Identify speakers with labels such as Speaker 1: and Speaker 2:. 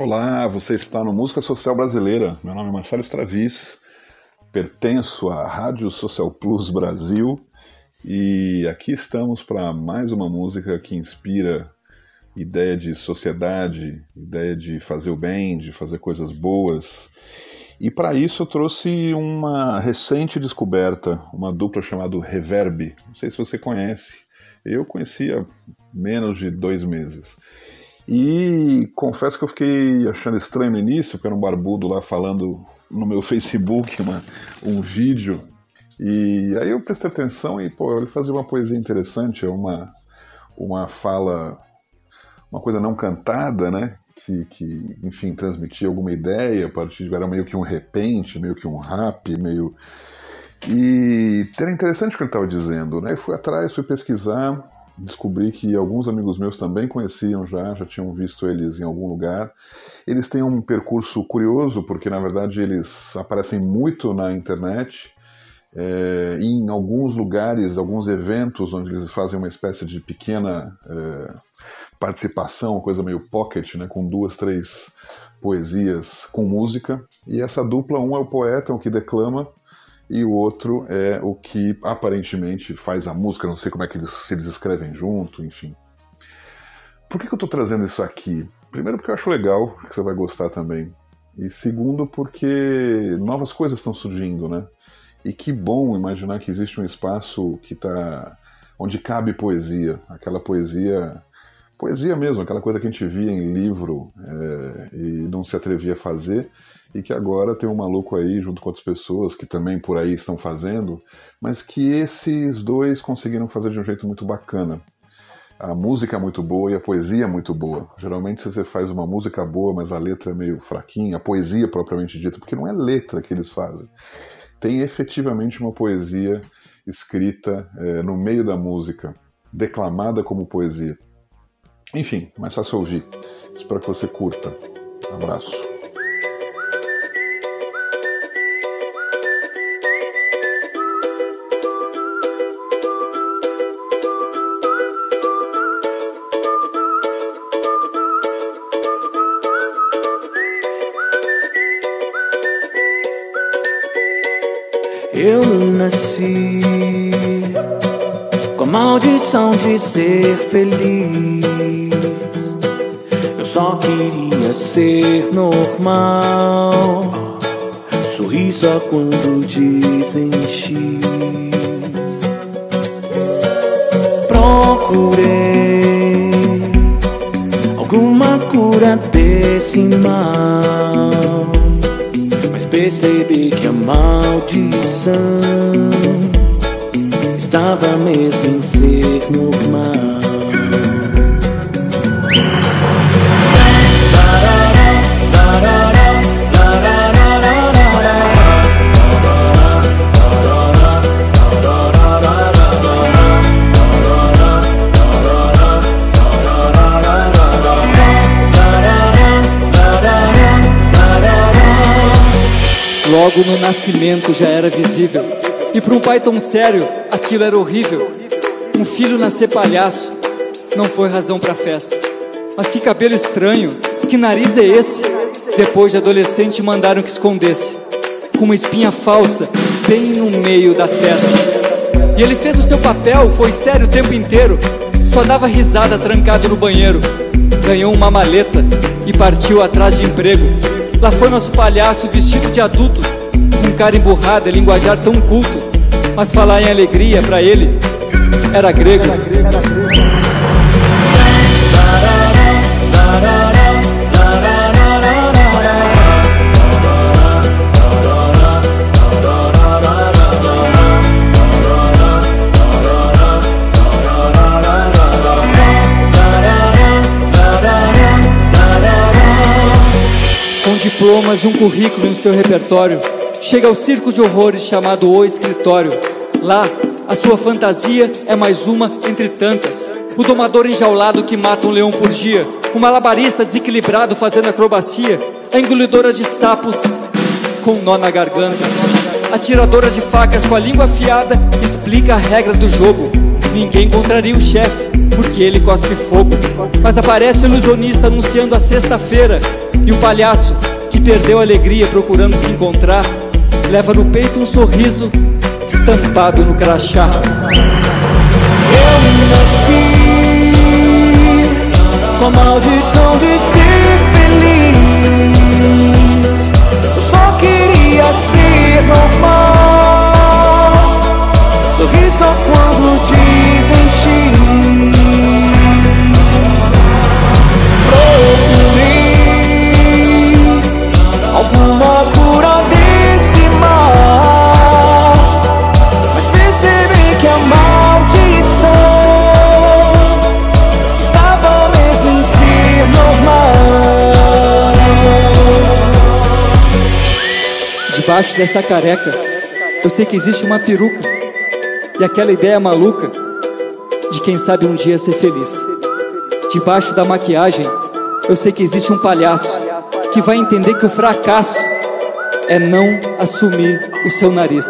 Speaker 1: Olá, você está no Música Social Brasileira. Meu nome é Marcelo Stravis, pertenço à Rádio Social Plus Brasil e aqui estamos para mais uma música que inspira ideia de sociedade, ideia de fazer o bem, de fazer coisas boas. E para isso eu trouxe uma recente descoberta, uma dupla chamada Reverb. Não sei se você conhece. Eu conhecia menos de dois meses. E confesso que eu fiquei achando estranho no início, porque era um barbudo lá falando no meu Facebook uma, um vídeo. E aí eu prestei atenção e, pô, ele fazia uma poesia interessante, é uma, uma fala, uma coisa não cantada, né? Que, que, enfim, transmitia alguma ideia a partir de. Era meio que um repente, meio que um rap, meio. E era interessante o que ele estava dizendo, né? Eu fui atrás, fui pesquisar, descobri que alguns amigos meus também conheciam já, já tinham visto eles em algum lugar. Eles têm um percurso curioso, porque na verdade eles aparecem muito na internet, é, em alguns lugares, alguns eventos onde eles fazem uma espécie de pequena é, participação, uma coisa meio pocket, né, com duas, três poesias com música. E essa dupla, um é o poeta, o que declama, e o outro é o que aparentemente faz a música, não sei como é que eles, se eles escrevem junto, enfim. Por que, que eu estou trazendo isso aqui? Primeiro porque eu acho legal, que você vai gostar também. E segundo porque novas coisas estão surgindo, né? E que bom imaginar que existe um espaço que tá onde cabe poesia, aquela poesia, poesia mesmo, aquela coisa que a gente via em livro é, e não se atrevia a fazer e que agora tem um maluco aí junto com outras pessoas que também por aí estão fazendo, mas que esses dois conseguiram fazer de um jeito muito bacana. A música é muito boa e a poesia é muito boa. Geralmente você faz uma música boa, mas a letra é meio fraquinha, a poesia propriamente dita, porque não é letra que eles fazem. Tem efetivamente uma poesia escrita é, no meio da música, declamada como poesia. Enfim, mais fácil ouvir. Espero que você curta. abraço.
Speaker 2: Eu nasci com a maldição de ser feliz. Eu só queria ser normal. Sorri só quando dizem X. Procurei alguma cura desse mal percebi que a maldição estava mesmo em ser normal. Logo no nascimento já era visível. E para um pai tão sério, aquilo era horrível. Um filho nascer palhaço não foi razão para festa. Mas que cabelo estranho, que nariz é esse? Depois de adolescente mandaram que escondesse, com uma espinha falsa bem no meio da testa. E ele fez o seu papel, foi sério o tempo inteiro. Só dava risada trancado no banheiro. Ganhou uma maleta e partiu atrás de emprego. Lá foi nosso palhaço vestido de adulto um cara emburrado, é linguajar tão culto, mas falar em alegria para ele era grego. Com diplomas e um currículo no seu repertório chega ao circo de horrores chamado O Escritório. Lá, a sua fantasia é mais uma entre tantas. O domador enjaulado que mata um leão por dia. O malabarista desequilibrado fazendo acrobacia. A engolidora de sapos com nó na garganta. A tiradora de facas com a língua afiada explica a regra do jogo. Ninguém contraria o chefe, porque ele cospe fogo. Mas aparece o ilusionista anunciando a sexta-feira E o palhaço, que perdeu a alegria procurando se encontrar, leva no peito um sorriso estampado no crachá.
Speaker 3: Eu nasci com a maldição de ser feliz. Eu só queria ser normal. Sorri só quando dizem Procurei
Speaker 2: Debaixo dessa careca, eu sei que existe uma peruca e aquela ideia maluca de quem sabe um dia ser feliz. Debaixo da maquiagem, eu sei que existe um palhaço que vai entender que o fracasso é não assumir o seu nariz.